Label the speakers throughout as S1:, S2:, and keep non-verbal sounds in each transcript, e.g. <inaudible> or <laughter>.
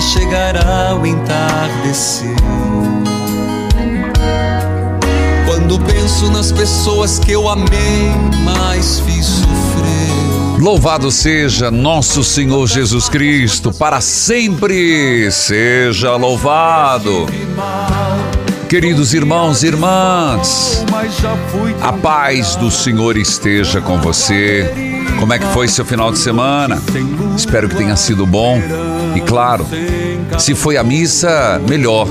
S1: Chegará o entardecer. Quando penso nas pessoas que eu amei, mas fiz sofrer.
S2: Louvado seja nosso Senhor Jesus Cristo, para sempre seja louvado. Queridos irmãos e irmãs, a paz do Senhor esteja com você. Como é que foi seu final de semana? Espero que tenha sido bom. E claro, se foi a missa, melhor,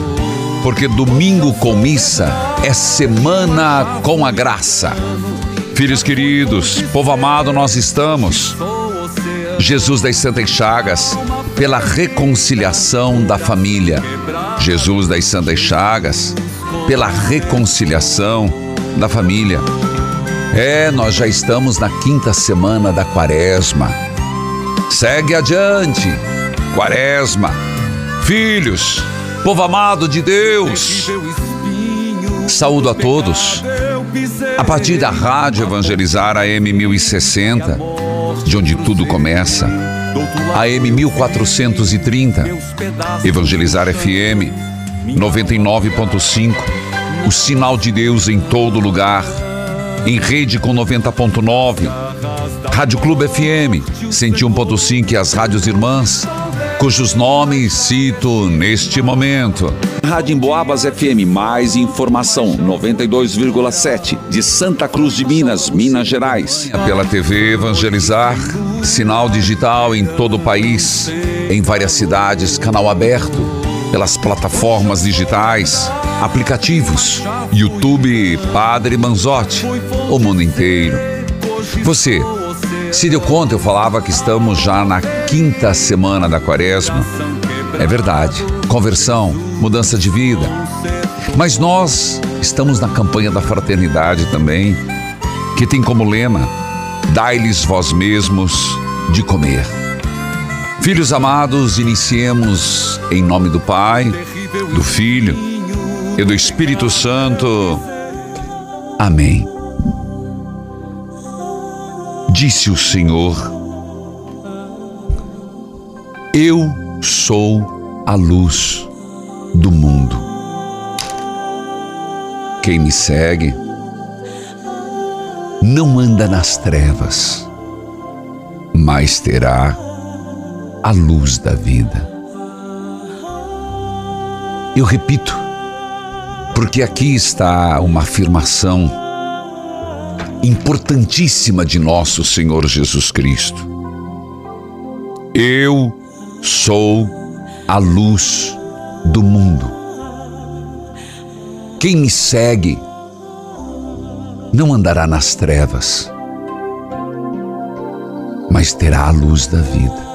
S2: porque domingo com missa é semana com a graça. Filhos queridos, povo amado, nós estamos. Jesus das Santas Chagas, pela reconciliação da família. Jesus das Santas Chagas, pela reconciliação da família. É, nós já estamos na quinta semana da quaresma. Segue adiante, quaresma. Filhos, povo amado de Deus, saúdo a todos. A partir da Rádio Evangelizar AM 1060, de onde tudo começa, AM 1430, Evangelizar FM 99.5, o sinal de Deus em todo lugar, em rede com 90.9, Rádio Clube FM 101.5 e as rádios irmãs, cujos nomes cito neste momento. Rádio Emboabas FM, mais informação 92,7 de Santa Cruz de Minas, Minas Gerais. Pela TV Evangelizar, sinal digital em todo o país, em várias cidades, canal aberto pelas plataformas digitais, aplicativos, YouTube Padre Manzotti, o mundo inteiro. Você se deu conta, eu falava que estamos já na quinta semana da quaresma. É verdade. Conversão, mudança de vida. Mas nós estamos na campanha da fraternidade também, que tem como lema: Dai-lhes vós mesmos de comer. Filhos amados, iniciemos em nome do Pai, do Filho e do Espírito Santo. Amém. Disse o Senhor: Eu sou a luz do mundo. Quem me segue não anda nas trevas, mas terá a luz da vida. Eu repito, porque aqui está uma afirmação importantíssima de nosso Senhor Jesus Cristo. Eu sou a luz do mundo. Quem me segue não andará nas trevas, mas terá a luz da vida.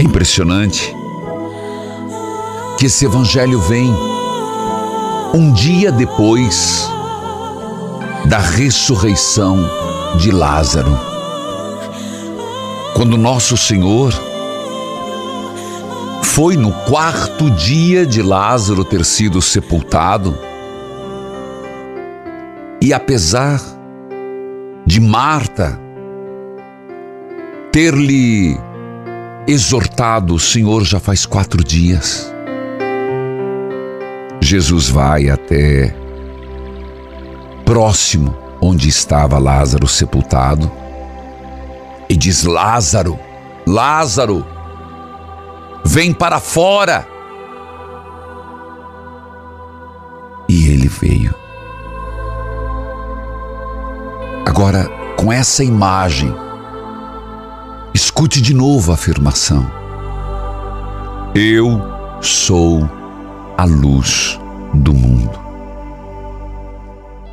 S2: É impressionante que esse evangelho vem um dia depois da ressurreição de Lázaro. Quando nosso Senhor foi no quarto dia de Lázaro ter sido sepultado, E apesar de Marta ter-lhe exortado, o Senhor já faz quatro dias. Jesus vai até próximo onde estava Lázaro sepultado e diz: Lázaro, Lázaro, vem para fora. E ele veio. Agora, com essa imagem, escute de novo a afirmação: Eu sou a luz do mundo.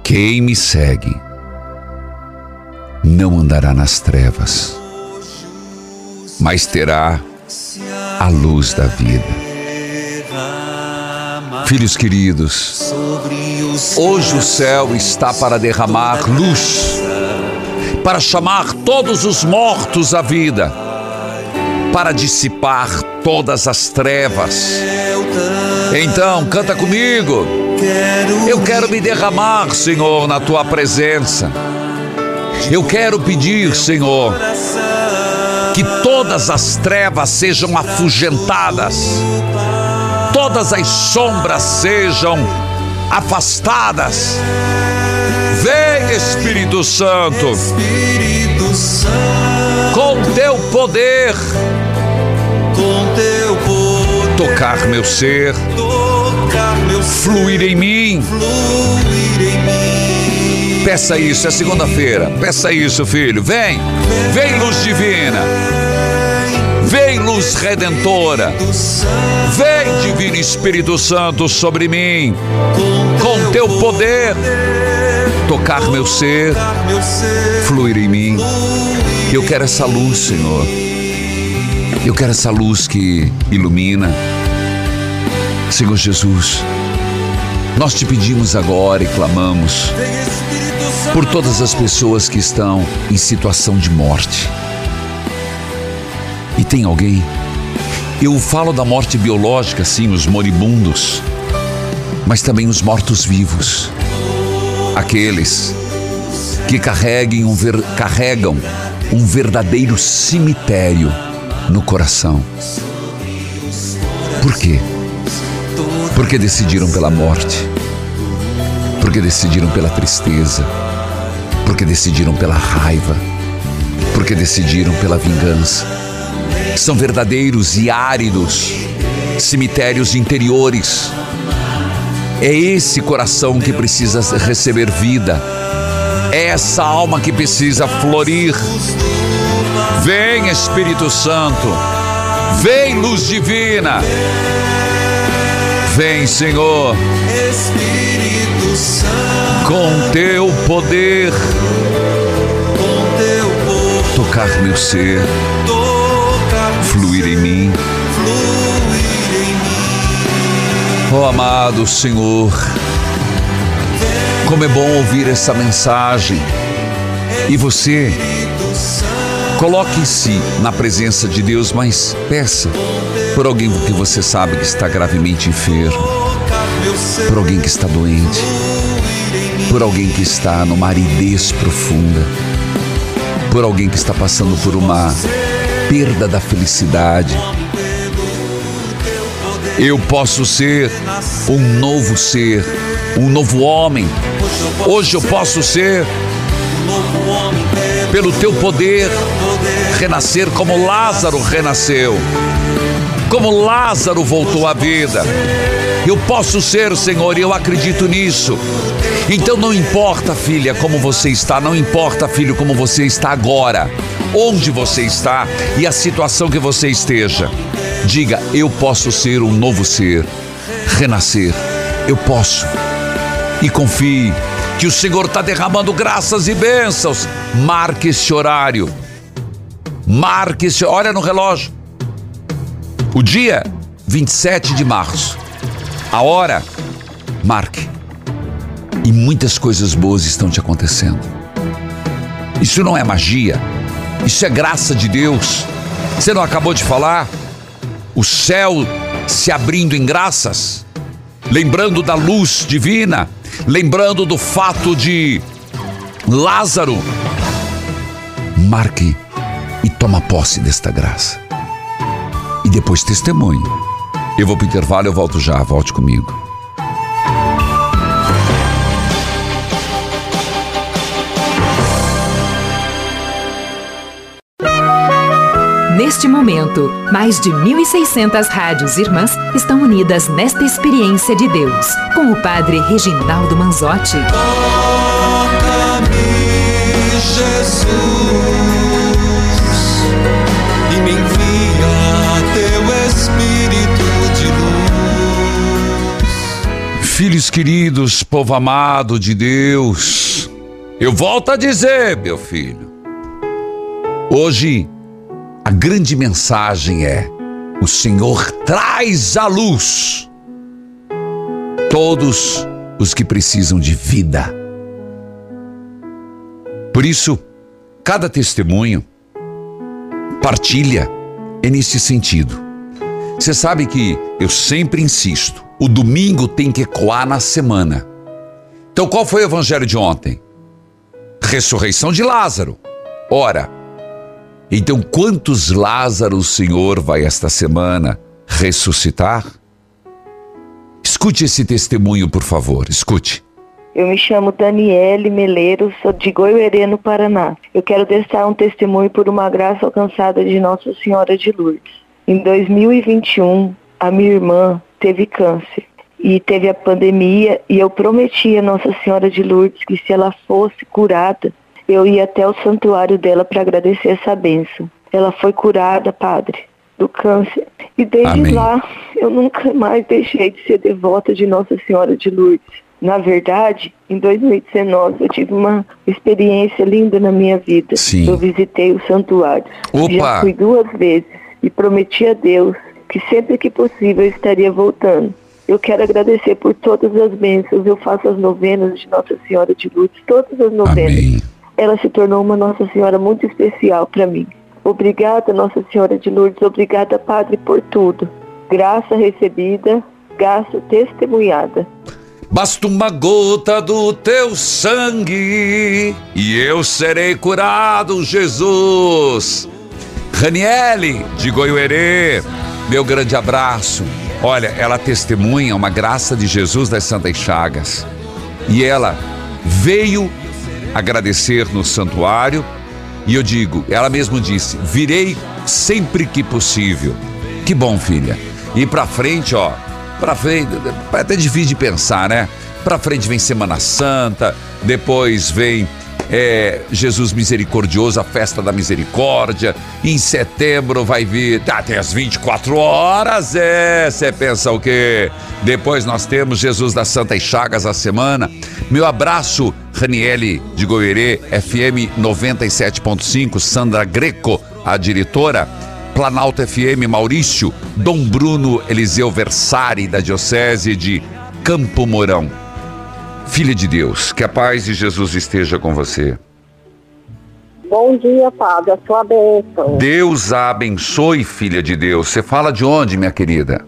S2: Quem me segue não andará nas trevas, mas terá a luz da vida. Filhos queridos, hoje o céu está para derramar luz, para chamar todos os mortos à vida, para dissipar todas as trevas. Então, canta comigo. Eu quero me derramar, Senhor, na tua presença. Eu quero pedir, Senhor, que todas as trevas sejam afugentadas, todas as sombras sejam afastadas. Vem, Espírito Santo, com teu poder, tocar meu ser, tocar meu fluir em mim. Fluir em mim. Peça isso, é segunda-feira. Peça isso, filho. Vem, vem luz divina. Vem luz redentora. Vem divino Espírito Santo sobre mim. Com teu poder tocar meu ser, fluir em mim. Eu quero essa luz, Senhor. Eu quero essa luz que ilumina. Senhor Jesus, nós te pedimos agora e clamamos por todas as pessoas que estão em situação de morte. E tem alguém? Eu falo da morte biológica, sim, os moribundos, mas também os mortos-vivos aqueles que carreguem um ver, carregam um verdadeiro cemitério no coração. Por quê? Porque decidiram pela morte, porque decidiram pela tristeza, porque decidiram pela raiva, porque decidiram pela vingança. São verdadeiros e áridos cemitérios interiores é esse coração que precisa receber vida. É essa alma que precisa florir. Vem Espírito Santo. Vem luz divina. Vem, Senhor. Espírito Santo. Com teu poder. Com teu poder. Tocar meu ser. Tocar fluir em mim Oh, amado Senhor, como é bom ouvir essa mensagem. E você, coloque-se na presença de Deus, mas peça por alguém que você sabe que está gravemente enfermo, por alguém que está doente, por alguém que está numa aridez profunda, por alguém que está passando por uma perda da felicidade eu posso ser um novo ser, um novo homem. Hoje eu posso ser, pelo teu poder, renascer como Lázaro renasceu, como Lázaro voltou à vida. Eu posso ser, Senhor, e eu acredito nisso. Então não importa, filha, como você está, não importa, filho, como você está agora, onde você está e a situação que você esteja. Diga: Eu posso ser um novo ser, renascer. Eu posso. E confie que o Senhor está derramando graças e bênçãos. Marque esse horário. Marque esse. Olha no relógio. O dia 27 de março. A hora. Marque. E muitas coisas boas estão te acontecendo. Isso não é magia. Isso é graça de Deus. Você não acabou de falar? o céu se abrindo em graças, lembrando da luz divina, lembrando do fato de Lázaro. Marque e toma posse desta graça. E depois testemunhe. Eu vou para o intervalo, eu volto já, volte comigo.
S3: Neste momento, mais de 1.600 rádios irmãs estão unidas nesta experiência de Deus, com o Padre Reginaldo Manzotti.
S1: Toca-me, Jesus, e me envia teu Espírito de luz.
S2: Filhos queridos, povo amado de Deus, eu volto a dizer, meu filho, hoje a grande mensagem é: o Senhor traz à luz todos os que precisam de vida. Por isso, cada testemunho, partilha é nesse sentido. Você sabe que eu sempre insisto, o domingo tem que ecoar na semana. Então, qual foi o evangelho de ontem? Ressurreição de Lázaro. Ora, então, quantos Lázaros o Senhor vai esta semana ressuscitar? Escute esse testemunho, por favor, escute.
S4: Eu me chamo Daniele Meleiro, sou de Goiuerê, no Paraná. Eu quero deixar um testemunho por uma graça alcançada de Nossa Senhora de Lourdes. Em 2021, a minha irmã teve câncer e teve a pandemia e eu prometi a Nossa Senhora de Lourdes que se ela fosse curada, eu ia até o santuário dela para agradecer essa bênção. Ela foi curada, padre, do câncer. E desde
S2: Amém.
S4: lá, eu nunca mais deixei de ser devota de Nossa Senhora de Lourdes. Na verdade, em 2019, eu tive uma experiência linda na minha vida.
S2: Sim.
S4: Eu visitei o santuário.
S2: Opa!
S4: Já fui duas vezes e prometi a Deus que sempre que possível eu estaria voltando. Eu quero agradecer por todas as bênçãos. Eu faço as novenas de Nossa Senhora de Lourdes, todas as novenas
S2: Amém.
S4: Ela se tornou uma Nossa Senhora muito especial para mim. Obrigada, Nossa Senhora de Lourdes, obrigada, Padre, por tudo. Graça recebida, graça testemunhada.
S2: Basta uma gota do teu sangue e eu serei curado, Jesus. Raniele de Goiuerê, meu grande abraço. Olha, ela testemunha uma graça de Jesus das Santas Chagas. E ela veio agradecer no santuário e eu digo, ela mesmo disse, virei sempre que possível. Que bom, filha. E pra frente, ó, pra frente, é até difícil de pensar, né? Pra frente vem Semana Santa, depois vem é, Jesus Misericordioso, a festa da misericórdia. Em setembro vai vir, tá, tem as 24 horas, é. Você pensa o quê? Depois nós temos Jesus das Santas Chagas a semana. Meu abraço, Raniele de Goierê, FM 97.5, Sandra Greco, a diretora. Planalto FM Maurício, Dom Bruno Eliseu Versari, da Diocese de Campo Mourão. Filha de Deus, que a paz de Jesus esteja com você.
S5: Bom dia, Padre. A sua bênção.
S2: Deus a abençoe, filha de Deus. Você fala de onde, minha querida?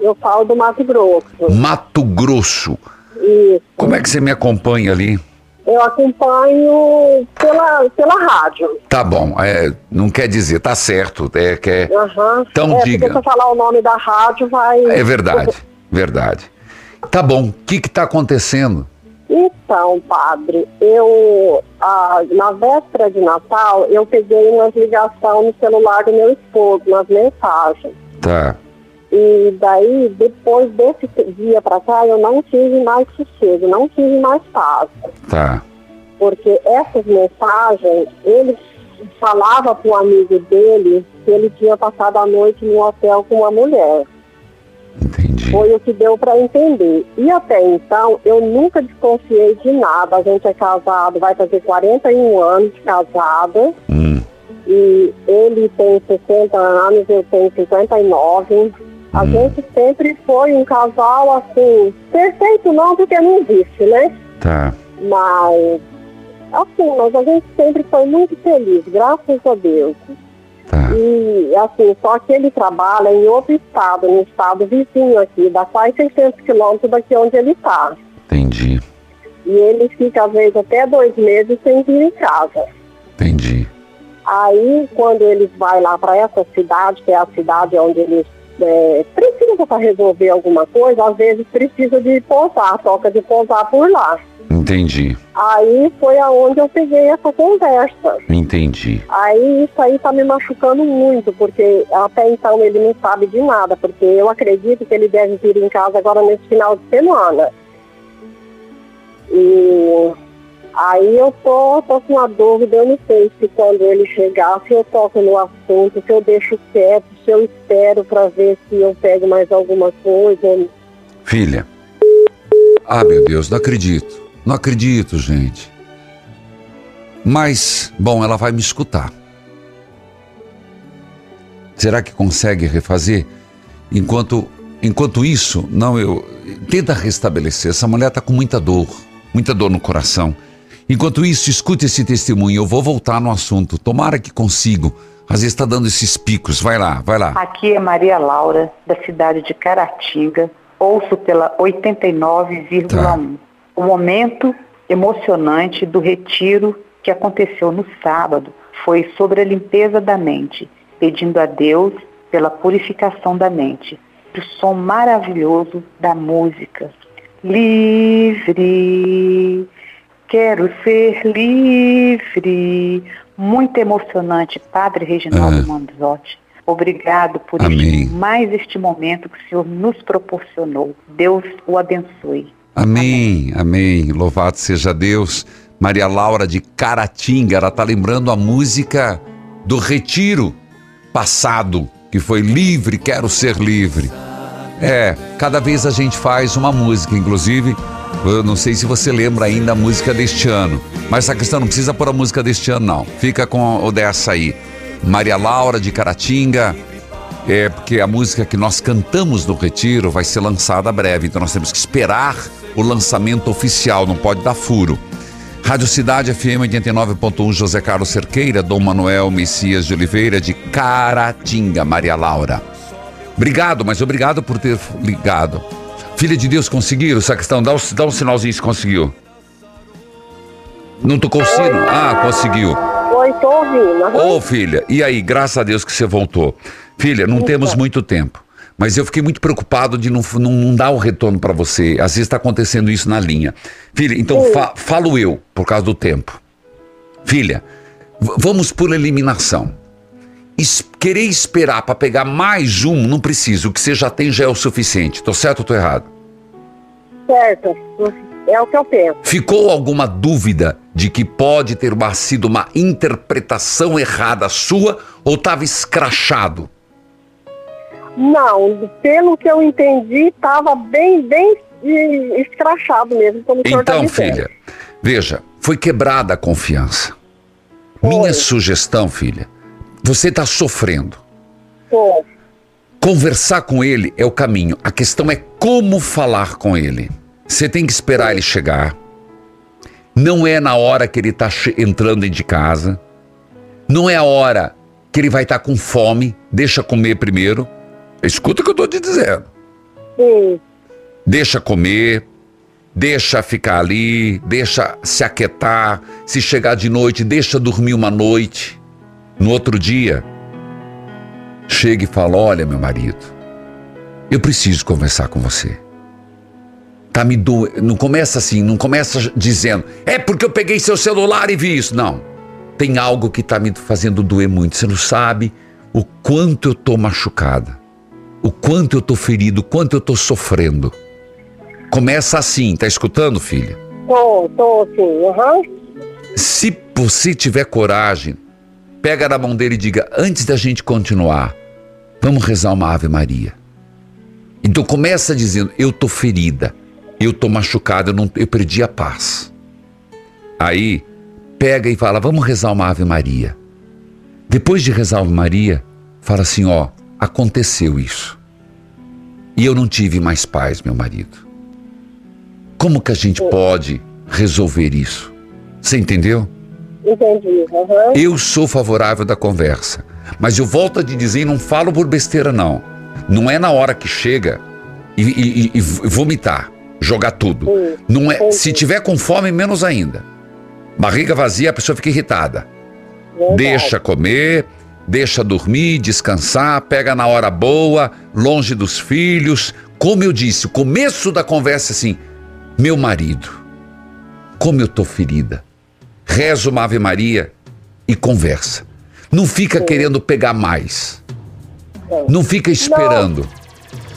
S5: Eu falo do Mato Grosso.
S2: Mato Grosso.
S5: Isso.
S2: Como é que você me acompanha ali?
S5: Eu acompanho pela, pela rádio.
S2: Tá bom, é, não quer dizer, tá certo. É, que é,
S5: Aham.
S2: Então
S5: é,
S2: diga.
S5: Porque se eu falar o nome da rádio, vai.
S2: é verdade, verdade. Tá bom, o que que tá acontecendo?
S5: Então, padre, eu, ah, na véspera de Natal, eu peguei umas ligações no celular do meu esposo, nas mensagens.
S2: Tá,
S5: E daí, depois desse dia pra cá, eu não tive mais sossego, não tive mais paz.
S2: tá,
S5: porque essas mensagens, ele falava para o amigo dele que ele tinha passado a noite no hotel com uma mulher.
S2: entendi.
S5: Foi o que deu para entender. E até então, eu nunca desconfiei de nada. A gente é casado, vai fazer 41 anos de casada.
S2: Hum,
S5: E ele tem 60 anos, eu tenho 59. A
S2: Hum.
S5: gente sempre foi um casal assim, perfeito não, porque não existe, né?
S2: tá,
S5: Mas, assim, mas a gente sempre foi muito feliz, graças a Deus.
S2: tá.
S5: E, assim, só que ele trabalha em outro estado, no estado vizinho aqui, dá quase 600 quilômetros daqui onde ele está.
S2: Entendi.
S5: E ele fica, às vezes, até dois meses sem vir em casa.
S2: Entendi.
S5: Aí, quando eles vai lá para essa cidade, que é a cidade onde eles é, precisam para resolver alguma coisa, às vezes precisa de pousar, toca de pousar por lá.
S2: Entendi.
S5: Aí foi aonde eu peguei essa conversa.
S2: Entendi.
S5: Aí isso aí tá me machucando muito, porque até então ele não sabe de nada, porque eu acredito que ele deve vir em casa agora nesse final de semana. E aí eu tô, tô com uma dúvida, eu não sei se quando ele chegar, se eu toco no assunto, se eu deixo quieto, se eu espero para ver se eu pego mais alguma coisa.
S2: Filha. Ah, meu Deus, não acredito. Não acredito, gente. Mas, bom, ela vai me escutar. Será que consegue refazer? Enquanto, enquanto isso, não, eu tenta restabelecer. Essa mulher está com muita dor, muita dor no coração. Enquanto isso, escute esse testemunho. Eu vou voltar no assunto. Tomara que consigo. Às vezes está dando esses picos. Vai lá, vai lá.
S6: Aqui é Maria Laura, da cidade de Caratinga. Ouço pela 89,1. Tá o momento emocionante do retiro que aconteceu no sábado foi sobre a limpeza da mente, pedindo a Deus pela purificação da mente. O som maravilhoso da música. Livre, quero ser livre. Muito emocionante, Padre Reginaldo ah. Manzotti. Obrigado por este, mais este momento que o Senhor nos proporcionou. Deus o abençoe.
S2: Amém, amém. Louvado seja Deus. Maria Laura de Caratinga, ela está lembrando a música do retiro passado, que foi livre, quero ser livre. É, cada vez a gente faz uma música, inclusive, eu não sei se você lembra ainda a música deste ano, mas essa questão não precisa pôr a música deste ano, não. Fica com o dessa aí. Maria Laura de Caratinga, é porque a música que nós cantamos no Retiro vai ser lançada breve, então nós temos que esperar o lançamento oficial, não pode dar furo. Rádio Cidade FM 89.1 José Carlos Cerqueira, Dom Manuel Messias de Oliveira de Caratinga, Maria Laura. Obrigado, mas obrigado por ter ligado. Filha de Deus, conseguiram essa questão? Dá, um, dá um sinalzinho se conseguiu. Não tocou o sino? Ah, conseguiu.
S5: Oi, tô ouvindo.
S2: Ô, oh, filha, e aí, graças a Deus que você voltou. Filha, não temos muito tempo. Mas eu fiquei muito preocupado de não, não, não dar o retorno para você. Às vezes está acontecendo isso na linha. Filha, então fa falo eu, por causa do tempo. Filha, vamos por eliminação. Querer esperar para pegar mais um, não precisa. O que você já tem já é o suficiente. Tô certo ou tô errado?
S5: Certo. É o que eu penso.
S2: Ficou alguma dúvida de que pode ter uma, sido uma interpretação errada sua ou estava escrachado?
S5: Não, pelo que eu entendi, estava bem, bem escrachado mesmo. Como
S2: o então, tá filha, veja, foi quebrada a confiança. Foi. Minha sugestão, filha, você está sofrendo. Conversar com ele é o caminho. A questão é como falar com ele. Você tem que esperar ele chegar. Não é na hora que ele está entrando de casa. Não é a hora que ele vai estar tá com fome. Deixa comer primeiro. Escuta o que eu estou te dizendo.
S5: Sim.
S2: Deixa comer, deixa ficar ali, deixa se aquietar. Se chegar de noite, deixa dormir uma noite. No outro dia, chega e fala: Olha, meu marido, eu preciso conversar com você. Tá me do... Não começa assim, não começa dizendo, é porque eu peguei seu celular e vi isso. Não. Tem algo que tá me fazendo doer muito. Você não sabe o quanto eu tô machucada o quanto eu tô ferido, o quanto eu tô sofrendo. Começa assim, tá escutando, filha?
S5: Tô, tô sim, uhum.
S2: Se você tiver coragem, pega na mão dele e diga: antes da gente continuar, vamos rezar uma Ave Maria. Então começa dizendo: eu tô ferida, eu tô machucada, eu, não, eu perdi a paz. Aí pega e fala: vamos rezar uma Ave Maria. Depois de rezar uma Ave Maria, fala assim: ó, aconteceu isso. E eu não tive mais paz, meu marido. Como que a gente pode resolver isso? Você entendeu?
S5: Entendi. Uhum.
S2: Eu sou favorável da conversa. Mas eu volto a te dizer, não falo por besteira, não. Não é na hora que chega e, e, e vomitar. jogar tudo. Não é, se tiver com fome, menos ainda. Barriga vazia, a pessoa fica irritada.
S5: Verdade.
S2: Deixa comer, deixa dormir, descansar, pega na hora boa, longe dos filhos. Como eu disse, o começo da conversa é assim: meu marido, como eu tô ferida. Reza uma Ave Maria e conversa. Não fica querendo pegar mais. Não fica esperando.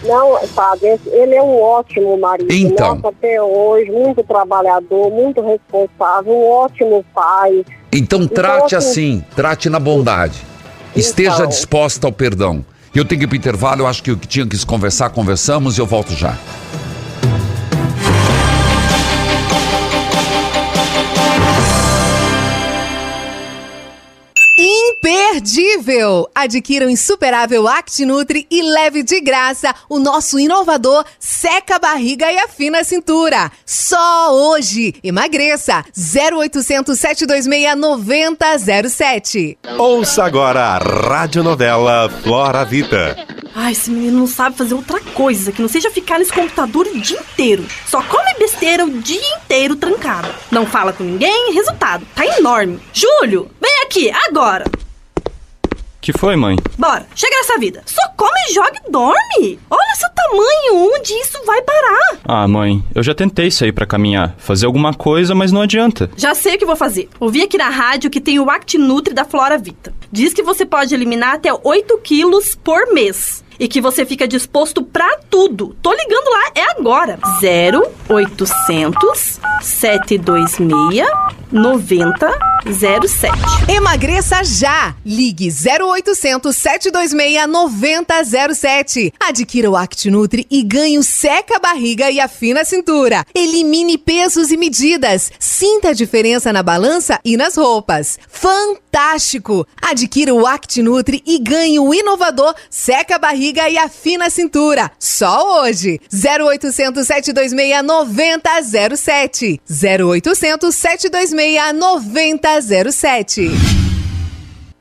S5: Não, padre, esse- ele é um ótimo marido.
S2: Então.
S5: Nossa, até hoje, muito trabalhador, muito responsável, um ótimo pai.
S2: Então trate
S5: assim-
S2: assim, trate na bondade. Esteja
S5: Então.
S2: disposta ao perdão. Eu tenho que ir para intervalo, eu acho que o que tinha que se conversar, conversamos e eu volto já.
S7: Imperdível! Adquira o insuperável ActiNutri e leve de graça o nosso inovador Seca a Barriga e Afina a Cintura. Só hoje! Emagreça! 0800 726 9007.
S8: Ouça agora a radionovela Flora Vida.
S9: Ai, esse menino não sabe fazer outra coisa que não seja ficar nesse computador o dia inteiro. Só come besteira o dia inteiro trancado. Não fala com ninguém, resultado, tá enorme. Júlio, vem aqui, agora.
S10: Que foi, mãe?
S9: Bora, chega nessa vida. Só come, joga e dorme. Olha seu tamanho, onde isso vai parar?
S10: Ah, mãe, eu já tentei sair pra caminhar, fazer alguma coisa, mas não adianta.
S9: Já sei o que vou fazer. Ouvi aqui na rádio que tem o ActiNutri da Flora Vita. Diz que você pode eliminar até 8 quilos por mês. E que você fica disposto pra tudo. Tô ligando lá, é agora. 0800 726 9007.
S7: Emagreça já! Ligue 0800 726 9007. Adquira o ActiNutri e ganhe o Seca a Barriga e Afina a Cintura. Elimine pesos e medidas. Sinta a diferença na balança e nas roupas. Fantástico! Adquira o ActiNutri e ganhe o inovador Seca a Barriga e Afina a Cintura. Só hoje! 0800 726 9007. 0800 726 9007.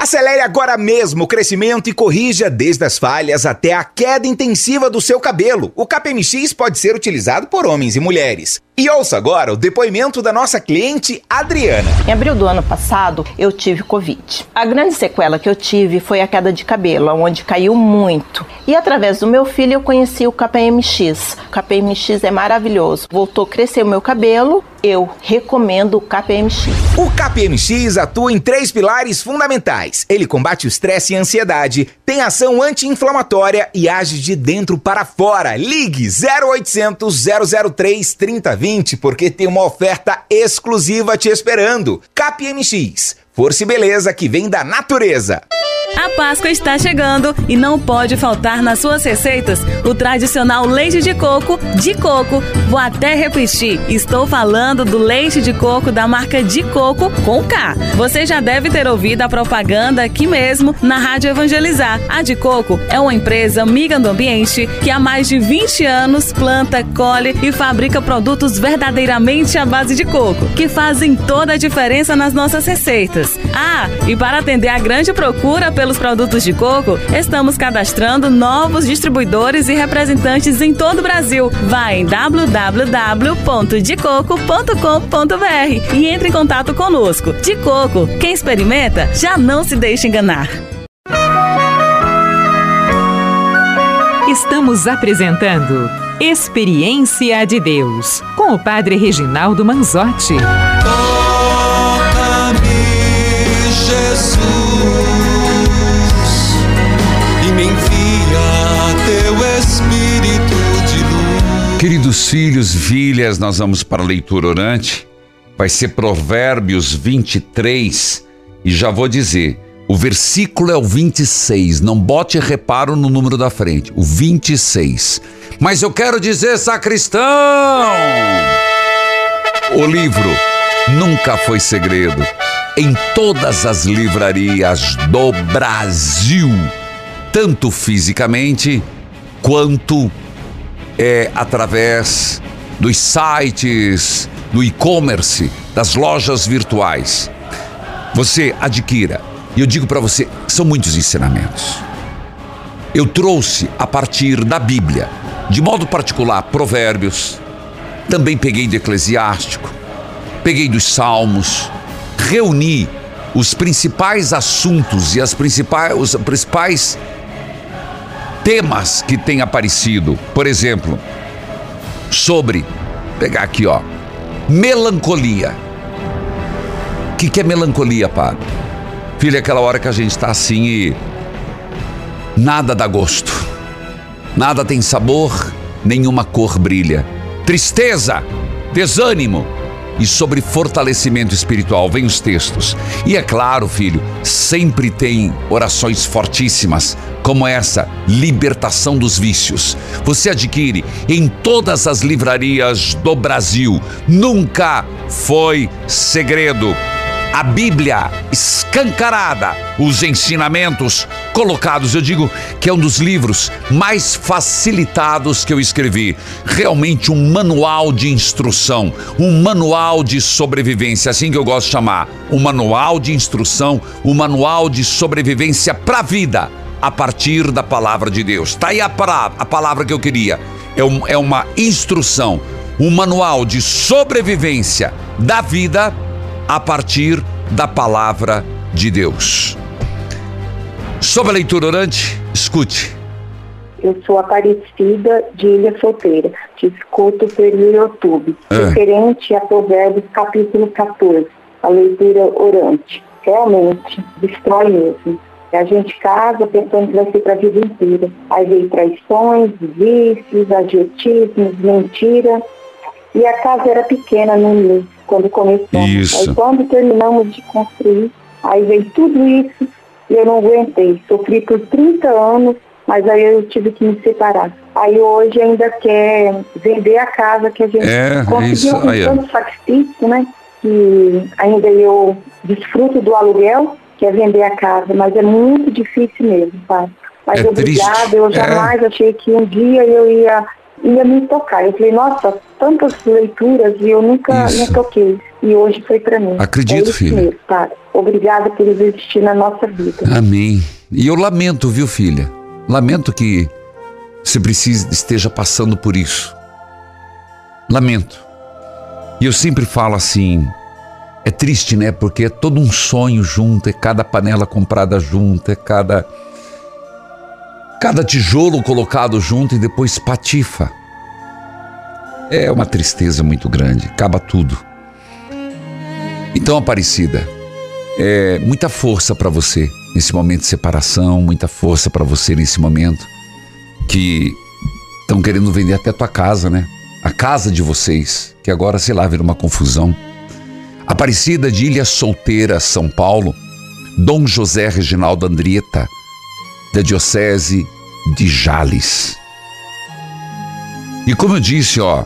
S11: Acelere agora mesmo o crescimento e corrija desde as falhas até a queda intensiva do seu cabelo. O KPMX pode ser utilizado por homens e mulheres. E ouça agora o depoimento da nossa cliente Adriana.
S12: Em abril do ano passado, eu tive Covid. A grande sequela que eu tive foi a queda de cabelo, onde caiu muito. E através do meu filho eu conheci o KPMX. O KPMX é maravilhoso. Voltou a crescer o meu cabelo, eu recomendo o KPMX.
S11: O KPMX atua em três pilares fundamentais. Ele combate o estresse e a ansiedade, tem ação anti-inflamatória e age de dentro para fora. Ligue 0800 003 3020 porque tem uma oferta exclusiva te esperando. KPMX, força e beleza que vem da natureza.
S13: A Páscoa está chegando e não pode faltar nas suas receitas o tradicional leite de coco de coco. Vou até repetir, estou falando do leite de coco da marca de coco com K. Você já deve ter ouvido a propaganda aqui mesmo na Rádio Evangelizar. A de coco é uma empresa amiga do ambiente que há mais de 20 anos planta, colhe e fabrica produtos verdadeiramente à base de coco, que fazem toda a diferença nas nossas receitas. Ah, e para atender a grande procura pelos produtos de coco, estamos cadastrando novos distribuidores e representantes em todo o Brasil. Vá em www.decoco.com.br e entre em contato conosco. De Coco, quem experimenta já não se deixa enganar.
S3: Estamos apresentando Experiência de Deus com o Padre Reginaldo Manzotti.
S1: Toca-me, Jesus,
S2: Queridos filhos, filhas, nós vamos para a leitura orante. Vai ser Provérbios 23. E já vou dizer, o versículo é o 26. Não bote reparo no número da frente. O 26. Mas eu quero dizer, sacristão! O livro nunca foi segredo. Em todas as livrarias do Brasil, tanto fisicamente quanto é através dos sites, do e-commerce, das lojas virtuais. Você adquira. E eu digo para você, são muitos ensinamentos. Eu trouxe a partir da Bíblia, de modo particular, Provérbios, Também peguei do Eclesiástico, peguei dos Salmos, reuni os principais assuntos e as principais, os principais temas que têm aparecido. Por exemplo, sobre, pegar aqui ó, melancolia. O que, que é melancolia, padre? Filho, é aquela hora que a gente está assim e nada dá gosto, nada tem sabor, nenhuma cor brilha. Tristeza, desânimo, e sobre fortalecimento espiritual. Vem os textos. E é claro, filho, sempre tem orações fortíssimas, como essa, libertação dos vícios. Você adquire em todas as livrarias do Brasil. Nunca foi segredo a Bíblia escancarada, os ensinamentos colocados. Eu digo que é um dos livros mais facilitados que eu escrevi. Realmente um manual de instrução, um manual de sobrevivência, assim que eu gosto de chamar. Um manual de instrução, um manual de sobrevivência para a vida a partir da palavra de Deus. Está aí a palavra, a palavra que eu queria. É, um, é uma instrução, um manual de sobrevivência da vida a partir da palavra de Deus. Sobre a leitura orante, escute.
S14: Eu sou Aparecida de Ilha Solteira. Te escuto pelo YouTube. É. Referente a Provérbios capítulo 14, a leitura orante. Realmente, destrói mesmo. A gente casa pensando que vai ser para a vida inteira. Aí vem traições, vícios, adjetismos, mentira. E a casa era pequena no início quando começamos. Isso. Aí quando terminamos de construir, aí veio tudo isso e eu não aguentei. Sofri por 30 anos, mas aí eu tive que me separar. Aí hoje ainda quer vender a casa que a gente é, conseguiu com tanto sacrifício, né? Que ainda eu desfruto do aluguel, que é vender a casa, mas é muito difícil mesmo, pai. Mas é obrigada, eu é. jamais é. achei que um dia eu ia ia me tocar. Eu falei, nossa, tantas leituras e eu nunca me toquei. E hoje foi para mim.
S2: Acredito, é. Mesmo,
S14: tá? Obrigada por existir na nossa vida.
S2: Amém. E eu lamento, viu, filha? Lamento que você precise, esteja passando por isso. Lamento. E eu sempre falo assim, é triste, né? Porque é todo um sonho junto, é cada panela comprada junto, é cada cada tijolo colocado junto e depois patifa. É uma tristeza muito grande, acaba tudo. Então, Aparecida, é muita força para você nesse momento de separação, muita força para você nesse momento que estão querendo vender até a tua casa, né? A casa de vocês, que agora, sei lá, vira uma confusão. Aparecida de Ilha Solteira, São Paulo, Dom José Reginaldo Andrieta, da Diocese de Jales. E como eu disse, ó,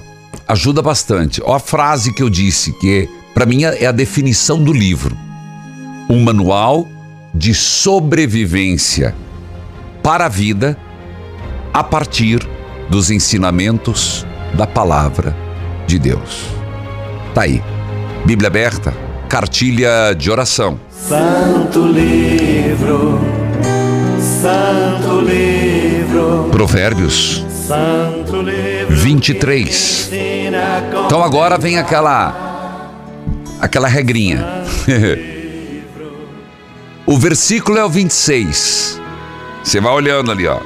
S2: ajuda bastante. Ó a frase que eu disse, que para mim é a definição do livro. Um manual de sobrevivência para a vida a partir dos ensinamentos da palavra de Deus. Tá aí. Bíblia aberta, cartilha de oração.
S15: Santo livro Santo livro.
S2: Provérbios 23. Então agora vem aquela aquela regrinha. <laughs> o versículo é o 26. Você vai olhando ali, ó.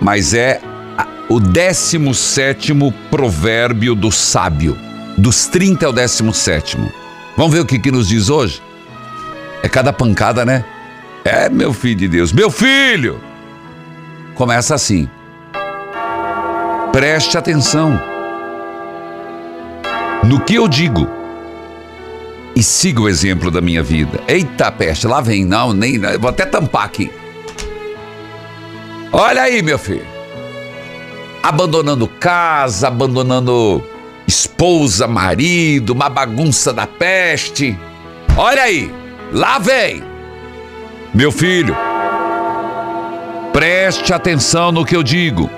S2: Mas é o 17 provérbio do sábio. Dos 30 é o 17. Vamos ver o que, que nos diz hoje? É cada pancada, né? É, meu filho de Deus, meu filho! Começa assim. Preste atenção no que eu digo e siga o exemplo da minha vida. Eita peste, lá vem, não, nem, vou até tampar aqui. Olha aí, meu filho. Abandonando casa, abandonando esposa, marido, uma bagunça da peste. Olha aí, lá vem. Meu filho, preste atenção no que eu digo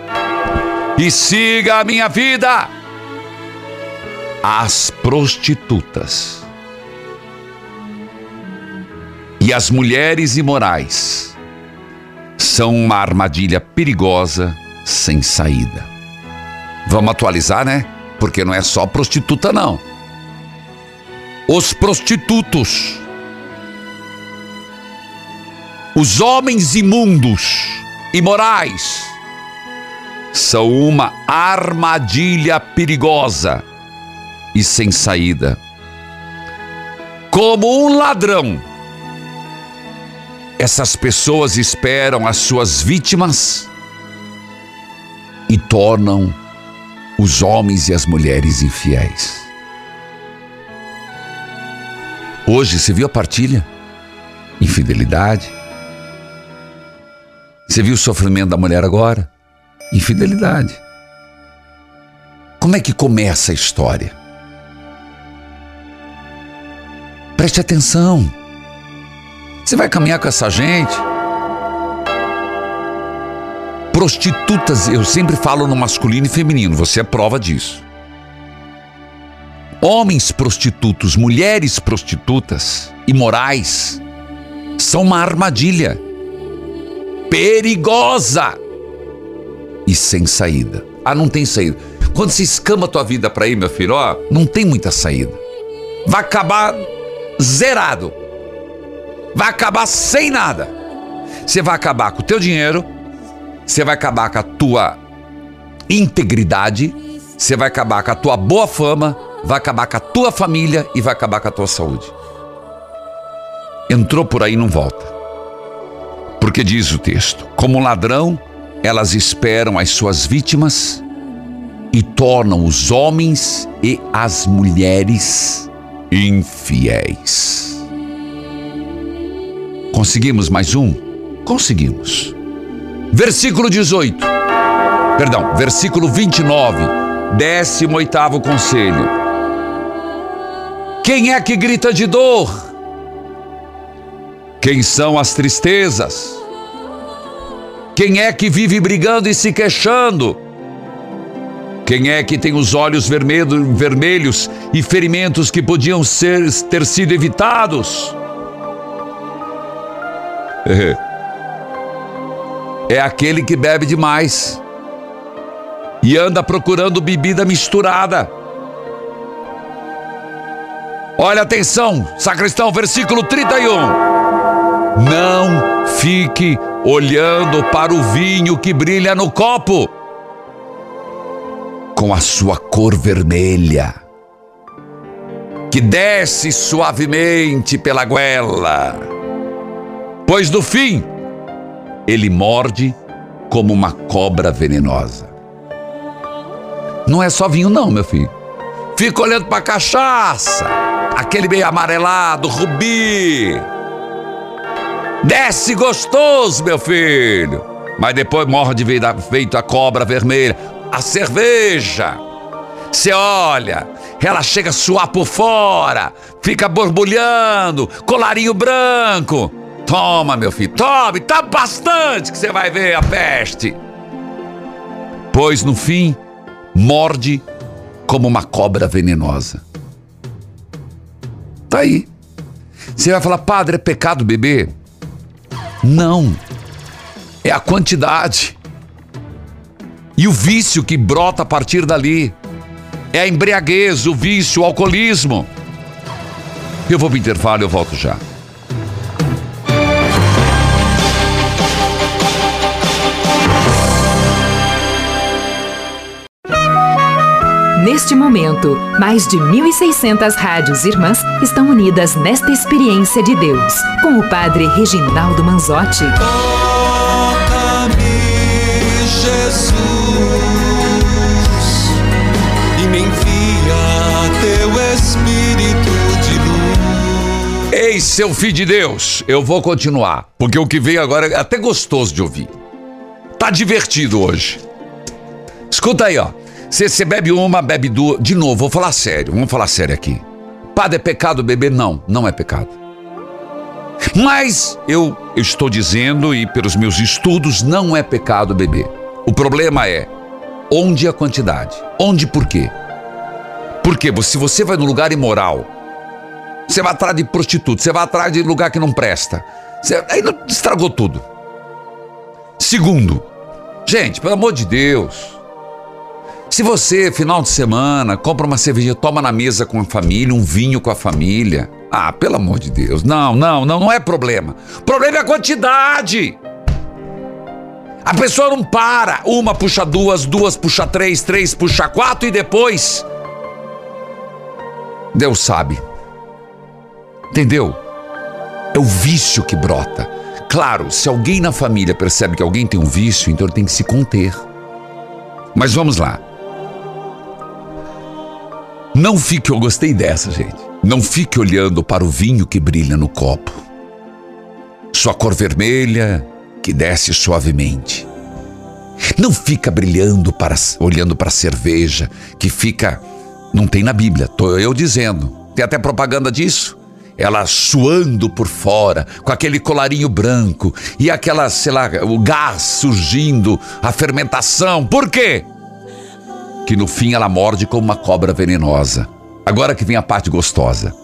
S2: e siga a minha vida. As prostitutas e as mulheres imorais são uma armadilha perigosa sem saída. Vamos atualizar, né? porque não é só prostituta, não. Os prostitutos, os homens imundos, imorais, são uma armadilha perigosa e sem saída. Como um ladrão, essas pessoas esperam as suas vítimas e tornam os homens e as mulheres infiéis. Hoje, você viu a partilha? Infidelidade. Você viu o sofrimento da mulher agora? Infidelidade. Como é que começa a história? Preste atenção. Você vai caminhar com essa gente? Prostitutas, eu sempre falo no masculino e feminino, você é prova disso. Homens prostitutos, mulheres prostitutas, imorais, são uma armadilha perigosa e sem saída. Ah, não tem saída. Quando se escama a tua vida para ir, meu filho, ó, não tem muita saída. Vai acabar zerado. Vai acabar sem nada. Você vai acabar com o teu dinheiro, você vai acabar com a tua integridade, você vai acabar com a tua boa fama, vai acabar com a tua família e vai acabar com a tua saúde. Entrou por aí não volta. Porque diz o texto: como ladrão, elas esperam as suas vítimas e tornam os homens e as mulheres infiéis. Conseguimos mais um? Conseguimos. Versículo 18. Perdão, versículo 29. 18 conselho. Quem é que grita de dor? Quem são as tristezas? Quem é que vive brigando e se queixando? Quem é que tem os olhos vermelhos e ferimentos que podiam ser, ter sido evitados? <laughs> É aquele que bebe demais e anda procurando bebida misturada. Olha atenção, sacristão, versículo 31. Não fique olhando para o vinho que brilha no copo, com a sua cor vermelha, que desce suavemente pela goela, pois no fim ele morde como uma cobra venenosa. Não é só vinho, não, meu filho. Fica olhando para a cachaça, aquele meio amarelado, rubi Desce gostoso, meu filho. Mas depois morre de feito a cobra vermelha. A cerveja. Você olha, ela chega a suar por fora, fica borbulhando, colarinho branco. Toma, meu filho, tome, tá bastante que você vai ver a peste. Pois no fim, morde como uma cobra venenosa. Tá aí. Você vai falar, padre, é pecado beber? Não. É a quantidade. E o vício que brota a partir dali. É a embriaguez, o vício, o alcoolismo. Eu vou para o intervalo eu volto já.
S3: Neste momento, mais de 1.600 rádios irmãs estão unidas nesta experiência de Deus, com o Padre Reginaldo Manzotti.
S1: Toca-me, Jesus, e me envia teu Espírito de luz.
S2: Ei, seu filho de Deus, eu vou continuar, porque o que vem agora é até gostoso de ouvir. Tá divertido hoje. Escuta aí, ó. Você bebe uma, bebe duas. De novo, vou falar sério, vamos falar sério aqui. Padre, é pecado beber? Não, não é pecado. Mas eu, eu estou dizendo, e pelos meus estudos, não é pecado beber. O problema é onde a quantidade? Onde por quê? Porque se você vai num lugar imoral, você vai atrás de prostituto, você vai atrás de lugar que não presta. Você, aí estragou tudo. Segundo, gente, pelo amor de Deus, Se você, final de semana, compra uma cerveja, toma na mesa com a família, um vinho com a família. Ah, pelo amor de Deus. Não, não, não, não é problema. Problema é a quantidade. A pessoa não para. Uma puxa duas, duas puxa três, três puxa quatro e depois. Deus sabe. Entendeu? É o vício que brota. Claro, se alguém na família percebe que alguém tem um vício, então ele tem que se conter. Mas vamos lá. Não fique, eu gostei dessa, gente. Não fique olhando para o vinho que brilha no copo. Sua cor vermelha que desce suavemente. Não fica brilhando para olhando para a cerveja que fica não tem na Bíblia, tô eu dizendo. Tem até propaganda disso. Ela suando por fora, com aquele colarinho branco e aquela, sei lá, o gás surgindo, a fermentação. Por quê? Que no fim ela morde como uma cobra venenosa. Agora que vem a parte gostosa.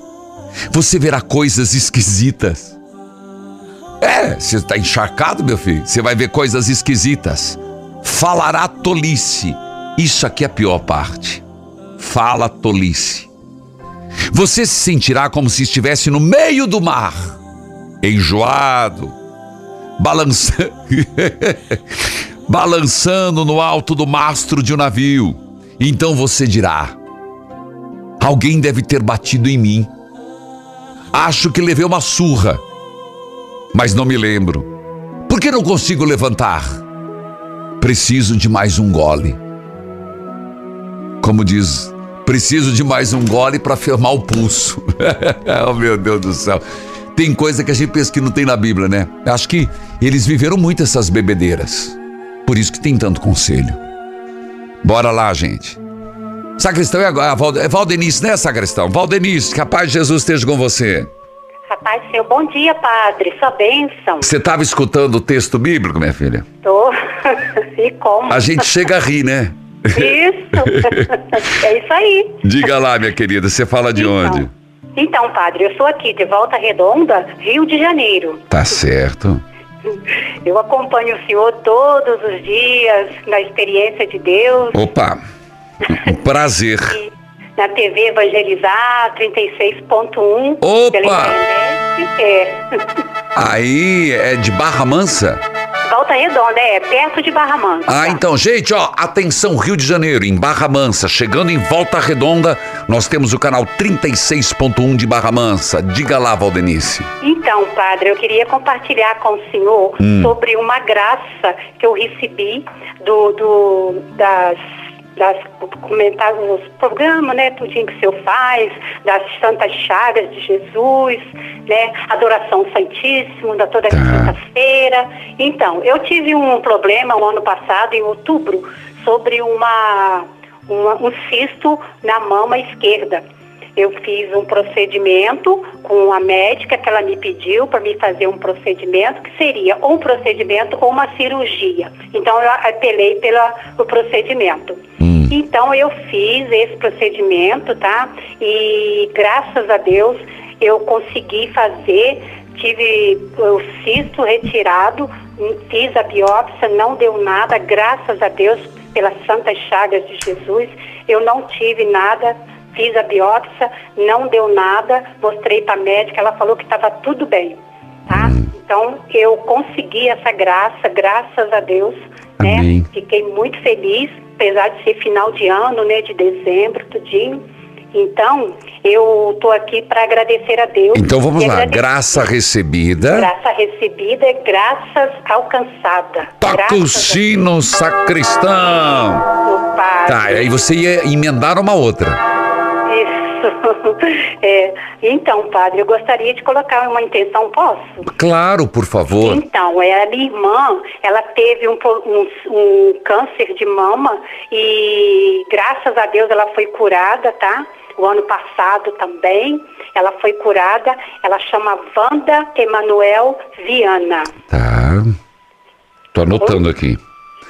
S2: Você verá coisas esquisitas. É, você está encharcado, meu filho. Você vai ver coisas esquisitas. Falará tolice. Isso aqui é a pior parte. Fala tolice. Você se sentirá como se estivesse no meio do mar, enjoado, balançando, <laughs> balançando no alto do mastro de um navio. Então você dirá: Alguém deve ter batido em mim. Acho que levei uma surra, mas não me lembro. Por que não consigo levantar? Preciso de mais um gole. Como diz, preciso de mais um gole para firmar o pulso. <laughs> oh, meu Deus do céu. Tem coisa que a gente pensa que não tem na Bíblia, né? Acho que eles viveram muito essas bebedeiras. Por isso que tem tanto conselho. Bora lá, gente. Sacristão é agora. É Valdenice, né, Sacristão? Valdenice, que a paz de Jesus esteja com você.
S16: Rapaz, seu bom dia, padre. Sua bênção.
S2: Você estava escutando o texto bíblico, minha filha?
S16: Tô. <laughs> e como?
S2: A gente chega a rir, né?
S16: Isso. <laughs> é isso aí.
S2: Diga lá, minha querida, você fala de
S16: então,
S2: onde?
S16: Então, padre, eu sou aqui de Volta Redonda, Rio de Janeiro.
S2: Tá certo.
S16: Eu acompanho o senhor todos os dias na experiência de Deus.
S2: Opa! Um prazer.
S16: na TV Evangelizar 36.1.
S2: Opa!
S16: É.
S2: Aí é de Barra Mansa?
S16: Volta Redonda, é, perto de Barra Mansa.
S2: Ah, então, gente, ó, atenção, Rio de Janeiro, em Barra Mansa, chegando em Volta Redonda, nós temos o canal 36.1 de Barra Mansa. Diga lá, Valdenice.
S16: Então, padre, eu queria compartilhar com o senhor
S2: Hum.
S16: sobre uma graça que eu recebi do, do das das comentar os programas, né, tudinho que o senhor faz, das Santas Chagas de Jesus, né, Adoração ao Santíssimo, da toda quinta-feira. Então, eu tive um problema o ano passado, em outubro, sobre uma, uma- um cisto na mama esquerda. Eu fiz um procedimento com a médica que ela me pediu para me fazer um procedimento que seria ou um procedimento ou uma cirurgia. Então eu apelei pela, o procedimento. Então eu fiz esse procedimento, tá? E graças a Deus eu consegui fazer, tive o cisto retirado, fiz a biópsia, não deu nada, graças a Deus, pelas santas chagas de Jesus, eu não tive nada, fiz a biópsia, não deu nada, mostrei para a médica, ela falou que estava tudo bem, tá? Então eu consegui essa graça, graças a Deus, né? Fiquei muito feliz, apesar de ser final de ano, né, de dezembro, tudinho. Então, eu tô aqui para agradecer a Deus.
S2: Então vamos lá,
S16: agradecer-
S2: graça recebida.
S16: Graça recebida é graças alcançada.
S2: Toca o sino, sacristão. Tá, aí você ia emendar uma outra.
S16: Isso. <laughs> É, então, padre, eu gostaria de colocar uma intenção, posso?
S2: Claro, por favor.
S16: Então, é, a minha irmã, ela teve um, um- um câncer de mama e graças a Deus ela foi curada, tá? O ano passado também, ela foi curada. Ela chama Wanda Emanuel Viana.
S2: Tá. Tô anotando aqui.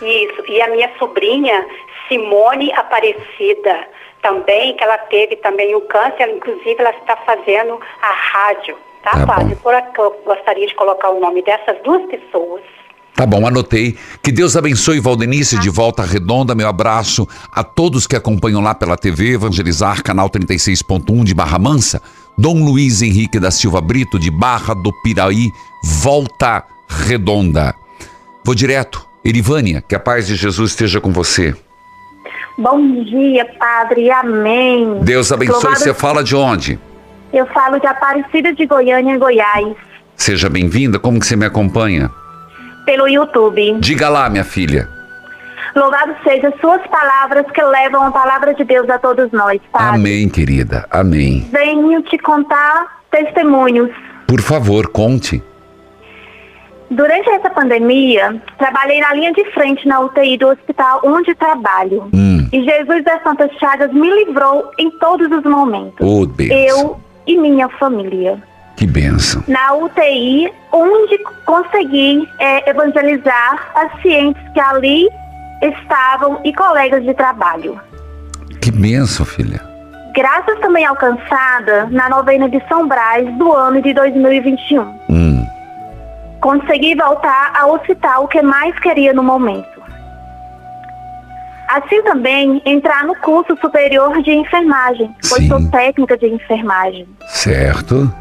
S16: Isso. E a minha sobrinha, Simone Aparecida, também, que ela teve também o câncer, inclusive ela está fazendo a rádio, tá,
S2: Tá
S16: aqui eu gostaria de colocar o nome dessas duas pessoas.
S2: Tá bom, anotei. Que Deus abençoe Valdenice de volta redonda. Meu abraço a todos que acompanham lá pela TV Evangelizar, canal 36.1 de Barra Mansa. Dom Luiz Henrique da Silva Brito de Barra do Piraí, volta redonda. Vou direto. Erivânia, que a paz de Jesus esteja com você.
S17: Bom dia, Padre. Amém.
S2: Deus abençoe.
S17: Louvado-
S2: Você fala de onde?
S17: Eu falo de Aparecida de Goiânia, Goiás,
S2: Seja bem-vinda. Como que você me acompanha?
S17: pelo YouTube.
S2: Diga lá, minha filha.
S17: Louvado seja suas palavras que levam a palavra de Deus a todos nós, Padre.
S2: Amém, querida. Amém.
S17: Venho te contar testemunhos.
S2: Por favor, conte.
S17: Durante essa pandemia, trabalhei na linha de frente na UTI do hospital onde trabalho.
S2: Hum.
S17: E Jesus das Santas Chagas me livrou em todos os momentos.
S2: Deus.
S17: Eu e minha família.
S2: Que bênção.
S17: Na UTI, onde consegui é, evangelizar pacientes que ali estavam e colegas de trabalho.
S2: Que bênção, filha.
S17: Graças também alcançada na novena de São Brás do ano de 2021.
S2: Hum.
S17: Consegui voltar ao hospital que mais queria no momento. Assim também entrar no curso superior de enfermagem, pois sou técnica de enfermagem.
S2: Certo.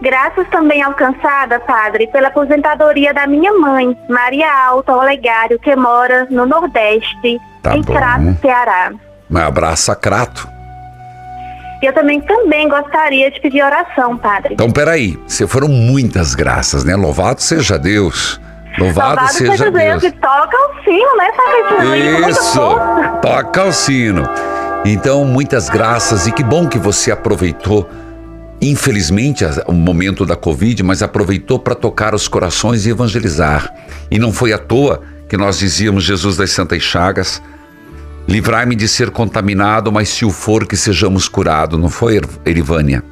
S17: Graças também alcançada, padre, pela aposentadoria da minha mãe, Maria Alta Olegário, que mora no Nordeste,
S2: Tá
S17: em
S2: bom.
S17: Crato, Ceará.
S2: Um abraço a Crato.
S17: Eu também também gostaria de pedir oração, padre.
S2: Então, peraí. Você foram muitas graças, né? Louvado seja Deus. Louvado,
S17: Louvado
S2: seja Deus.
S17: que toca o sino, né,
S2: Isso. Toca o sino. Então, muitas graças e que bom que você aproveitou. Infelizmente, o momento da Covid, mas aproveitou para tocar os corações e evangelizar. E não foi à toa que nós dizíamos, Jesus das Santas Chagas, livrai-me de ser contaminado, mas se o for, que sejamos curados. Não foi, Er- Erivânia?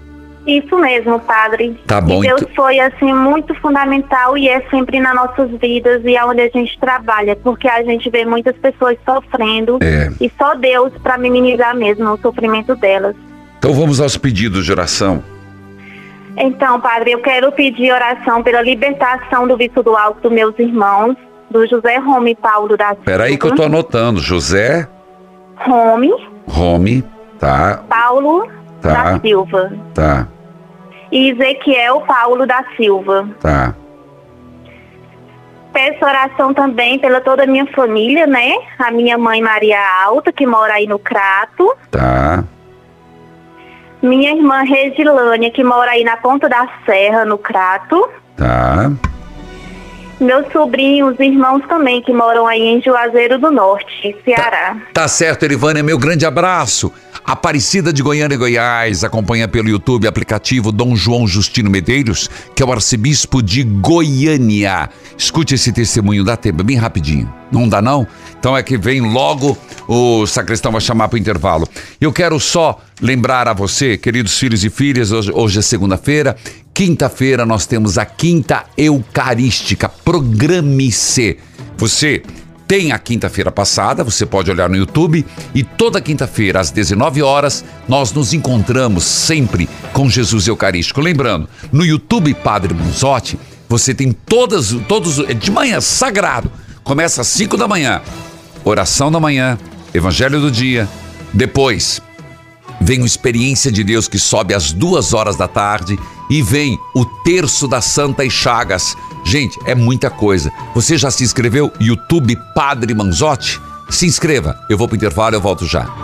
S17: Isso mesmo, padre.
S2: Tá bom,
S17: E Deus
S2: então-
S17: foi assim muito fundamental e é sempre nas nossas vidas e aonde a gente trabalha, porque a gente vê muitas pessoas sofrendo
S2: É.
S17: e só Deus para minimizar mesmo o sofrimento delas.
S2: Então vamos aos pedidos de oração.
S17: Então, padre, eu quero pedir oração pela libertação do vício do álcool dos meus irmãos, do José Rome Paulo da Silva.
S2: Peraí que eu tô anotando. José,
S17: Rome
S2: Rome, tá,
S17: Paulo
S2: Tá.
S17: da Silva
S2: tá,
S17: e Ezequiel Paulo da Silva.
S2: tá.
S17: Peço oração também pela toda a minha família, né? A minha mãe Maria Alta, que mora aí no Crato.
S2: Tá,
S17: Minha irmã Regilânia, que mora aí na Ponta da Serra, no Crato.
S2: tá.
S17: Meus sobrinhos, irmãos também, que moram aí em Juazeiro do Norte, Ceará.
S2: Tá certo, Erivânia, meu grande abraço. Aparecida de Goiânia e Goiás, acompanha pelo YouTube aplicativo Dom João Justino Medeiros, que é o arcebispo de Goiânia. Escute esse testemunho, dá tempo, é bem rapidinho. Não dá não? Então é que vem logo, o sacristão vai chamar para o intervalo. Eu quero só lembrar a você, queridos filhos e filhas, hoje, hoje é segunda-feira, quinta-feira nós temos a Quinta Eucarística, programe-se. Você tem a quinta-feira passada, você pode olhar no YouTube e toda quinta-feira às 19 horas nós nos encontramos sempre com Jesus Eucarístico. Lembrando, no YouTube Padre Monzotti, você tem todas todos de manhã sagrado. Começa às 5 da manhã. Oração da manhã, Evangelho do dia, depois vem o Experiência de Deus que sobe às duas horas da tarde e vem o Terço das Santas Chagas. Gente, é muita coisa. Você já se inscreveu? YouTube Padre Manzotti? Se inscreva. Eu vou pro intervalo eu volto já.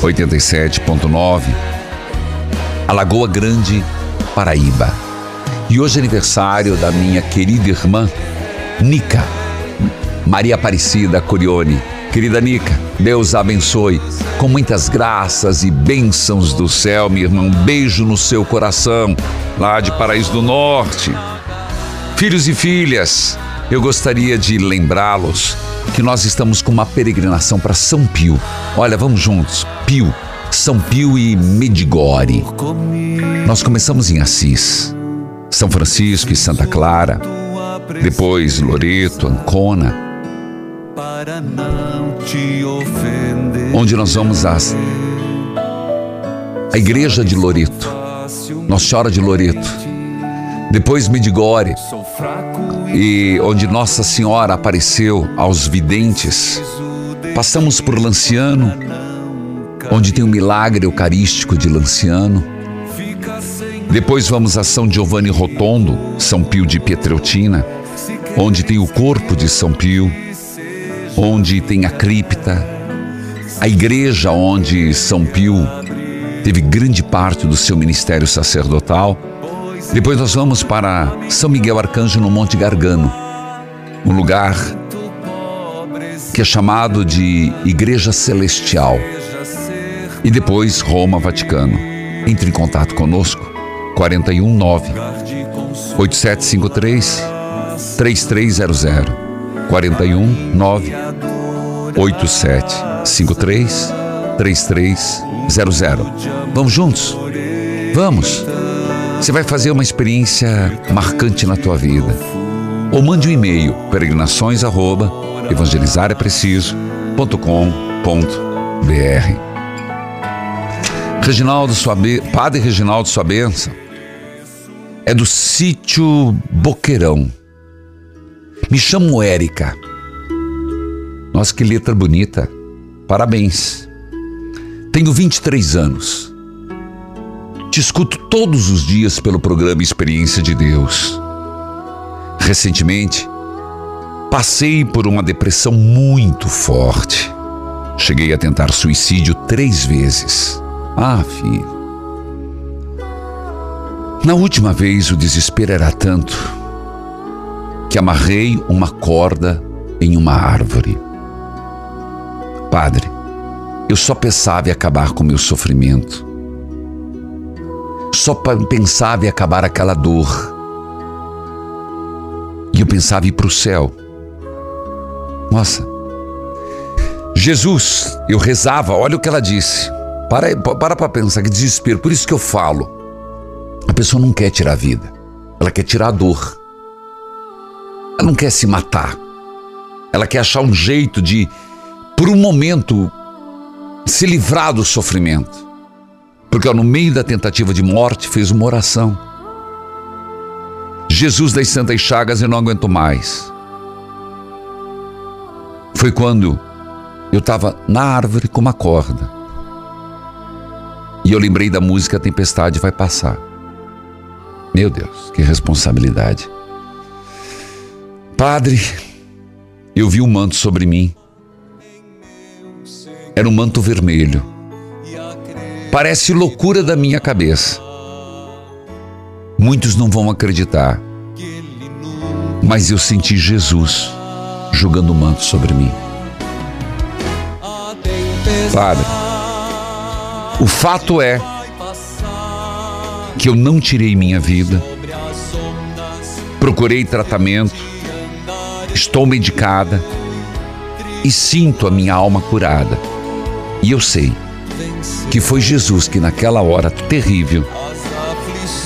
S2: 87.9, Alagoa Grande, Paraíba. E hoje é aniversário da minha querida irmã Nica, Maria Aparecida Corione, Querida Nica, Deus a abençoe com muitas graças e bênçãos do céu, minha irmã. Um beijo no seu coração, lá de Paraíso do Norte. Filhos e filhas, eu gostaria de lembrá-los que nós estamos com uma peregrinação para São Pio. Olha, vamos juntos. Pio, São Pio e Medigore. Nós começamos em Assis, São Francisco e Santa Clara, depois Loreto, Ancona, onde nós vamos às a igreja de Loreto, Nossa Senhora de Loreto, depois Medigore, e onde Nossa Senhora apareceu aos videntes. Passamos por Lanciano, onde tem o milagre eucarístico de Lanciano. Depois vamos a São Giovanni Rotondo, São Pio de Pietreutina, onde tem o corpo de São Pio, onde tem a cripta, a igreja onde São Pio teve grande parte do seu ministério sacerdotal. Depois nós vamos para São Miguel Arcanjo no Monte Gargano, um lugar que é chamado de Igreja Celestial. E depois Roma, Vaticano. Entre em contato conosco, 419 8753 3300 419 8753 3300. Vamos juntos? Vamos! Você vai fazer uma experiência marcante na tua vida. Ou mande um e-mail peregrinações arroba Reginaldo. Padre Reginaldo, sua benção é do sítio Boqueirão. Me chamo Érica. Nossa, que letra bonita. Parabéns. Tenho 23 anos. Te escuto todos os dias pelo programa Experiência de Deus. Recentemente, passei por uma depressão muito forte. Cheguei a tentar suicídio três vezes. Ah, filho. Na última vez o desespero era tanto que amarrei uma corda em uma árvore. Padre, eu só pensava em acabar com meu sofrimento. Só pensava em acabar aquela dor. E eu pensava em ir para o céu. Nossa. Jesus, eu rezava, olha o que ela disse. Para para para pensar, que desespero. Por isso que eu falo. A pessoa não quer tirar a vida. Ela quer tirar a dor. Ela não quer se matar. Ela quer achar um jeito de, por um momento, se livrar do sofrimento. Porque no meio da tentativa de morte fez uma oração. Jesus das Santas Chagas, eu não aguento mais. Foi quando eu estava na árvore com uma corda. E eu lembrei da música A Tempestade Vai Passar. Meu Deus, que responsabilidade. Padre, eu vi um manto sobre mim. Era um manto vermelho. Parece loucura da minha cabeça. Muitos não vão acreditar. Mas eu senti Jesus jogando o manto sobre mim. Padre, o fato é que eu não tirei minha vida, procurei tratamento, estou medicada e sinto a minha alma curada. E eu sei que foi Jesus que naquela hora terrível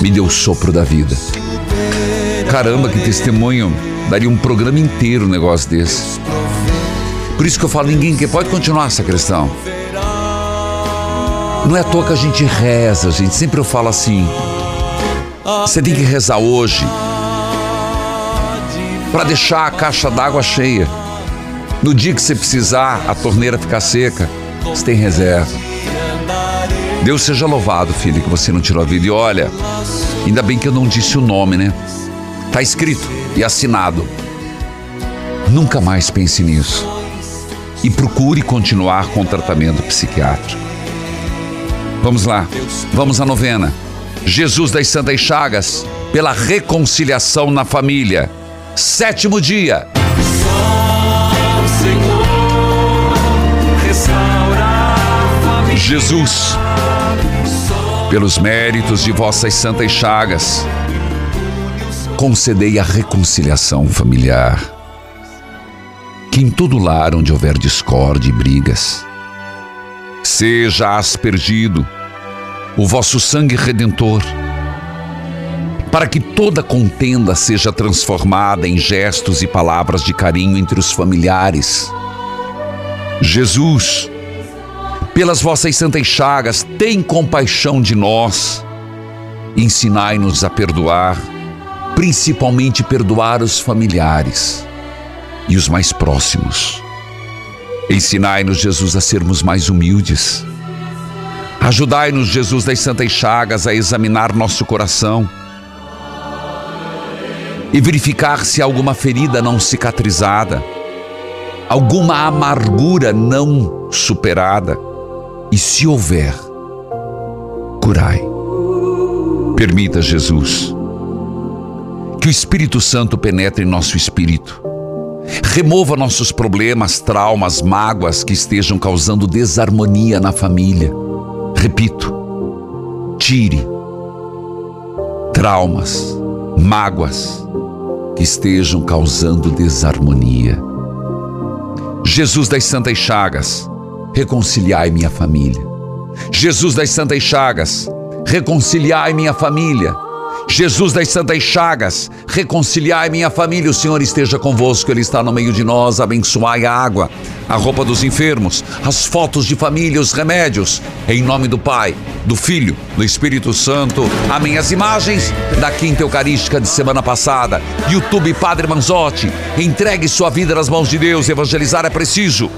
S2: me deu o sopro da vida. Caramba, que testemunho! Daria um programa inteiro um negócio desse. Por isso que eu falo, ninguém quer. Pode continuar essa questão. Não é à toa que a gente reza, gente. Sempre eu falo assim. Você tem que rezar hoje para deixar a caixa d'água cheia. No dia que você precisar, a torneira ficar seca, você tem reserva. Deus seja louvado, filho, que você não tirou a vida. E olha, ainda bem que eu não disse o nome, né? Tá escrito e assinado. Nunca mais pense nisso. E procure continuar com o tratamento psiquiátrico. Vamos lá, vamos à novena. Jesus das Santas Chagas, pela reconciliação na família. Sétimo dia.
S1: Senhor,
S2: Jesus, pelos méritos de vossas santas chagas, concedei a reconciliação familiar. Que em todo lar onde houver discórdia e brigas, seja aspergido o vosso sangue redentor, para que toda contenda seja transformada em gestos e palavras de carinho entre os familiares. Jesus, pelas vossas santas chagas, tem compaixão de nós. Ensinai-nos a perdoar, principalmente perdoar os familiares e os mais próximos. Ensinai-nos, Jesus, a sermos mais humildes. Ajudai-nos, Jesus das Santas Chagas, a examinar nosso coração e verificar se alguma ferida não cicatrizada, alguma amargura não superada e, se houver, curai. Permita, Jesus, que o Espírito Santo penetre em nosso espírito. Remova nossos problemas, traumas, mágoas que estejam causando desarmonia na família. Repito, tire traumas, mágoas que estejam causando desarmonia. Jesus das Santas Chagas, reconciliai minha família. Jesus das Santas Chagas, reconciliai minha família. Jesus das Santas Chagas, reconciliai minha família, o Senhor esteja convosco, Ele está no meio de nós, abençoai a água, a roupa dos enfermos, as fotos de família, os remédios, em nome do Pai, do Filho, do Espírito Santo. Amém. As imagens da Quinta Eucarística de semana passada, YouTube Padre Manzotti, entregue sua vida nas mãos de Deus, evangelizar é preciso.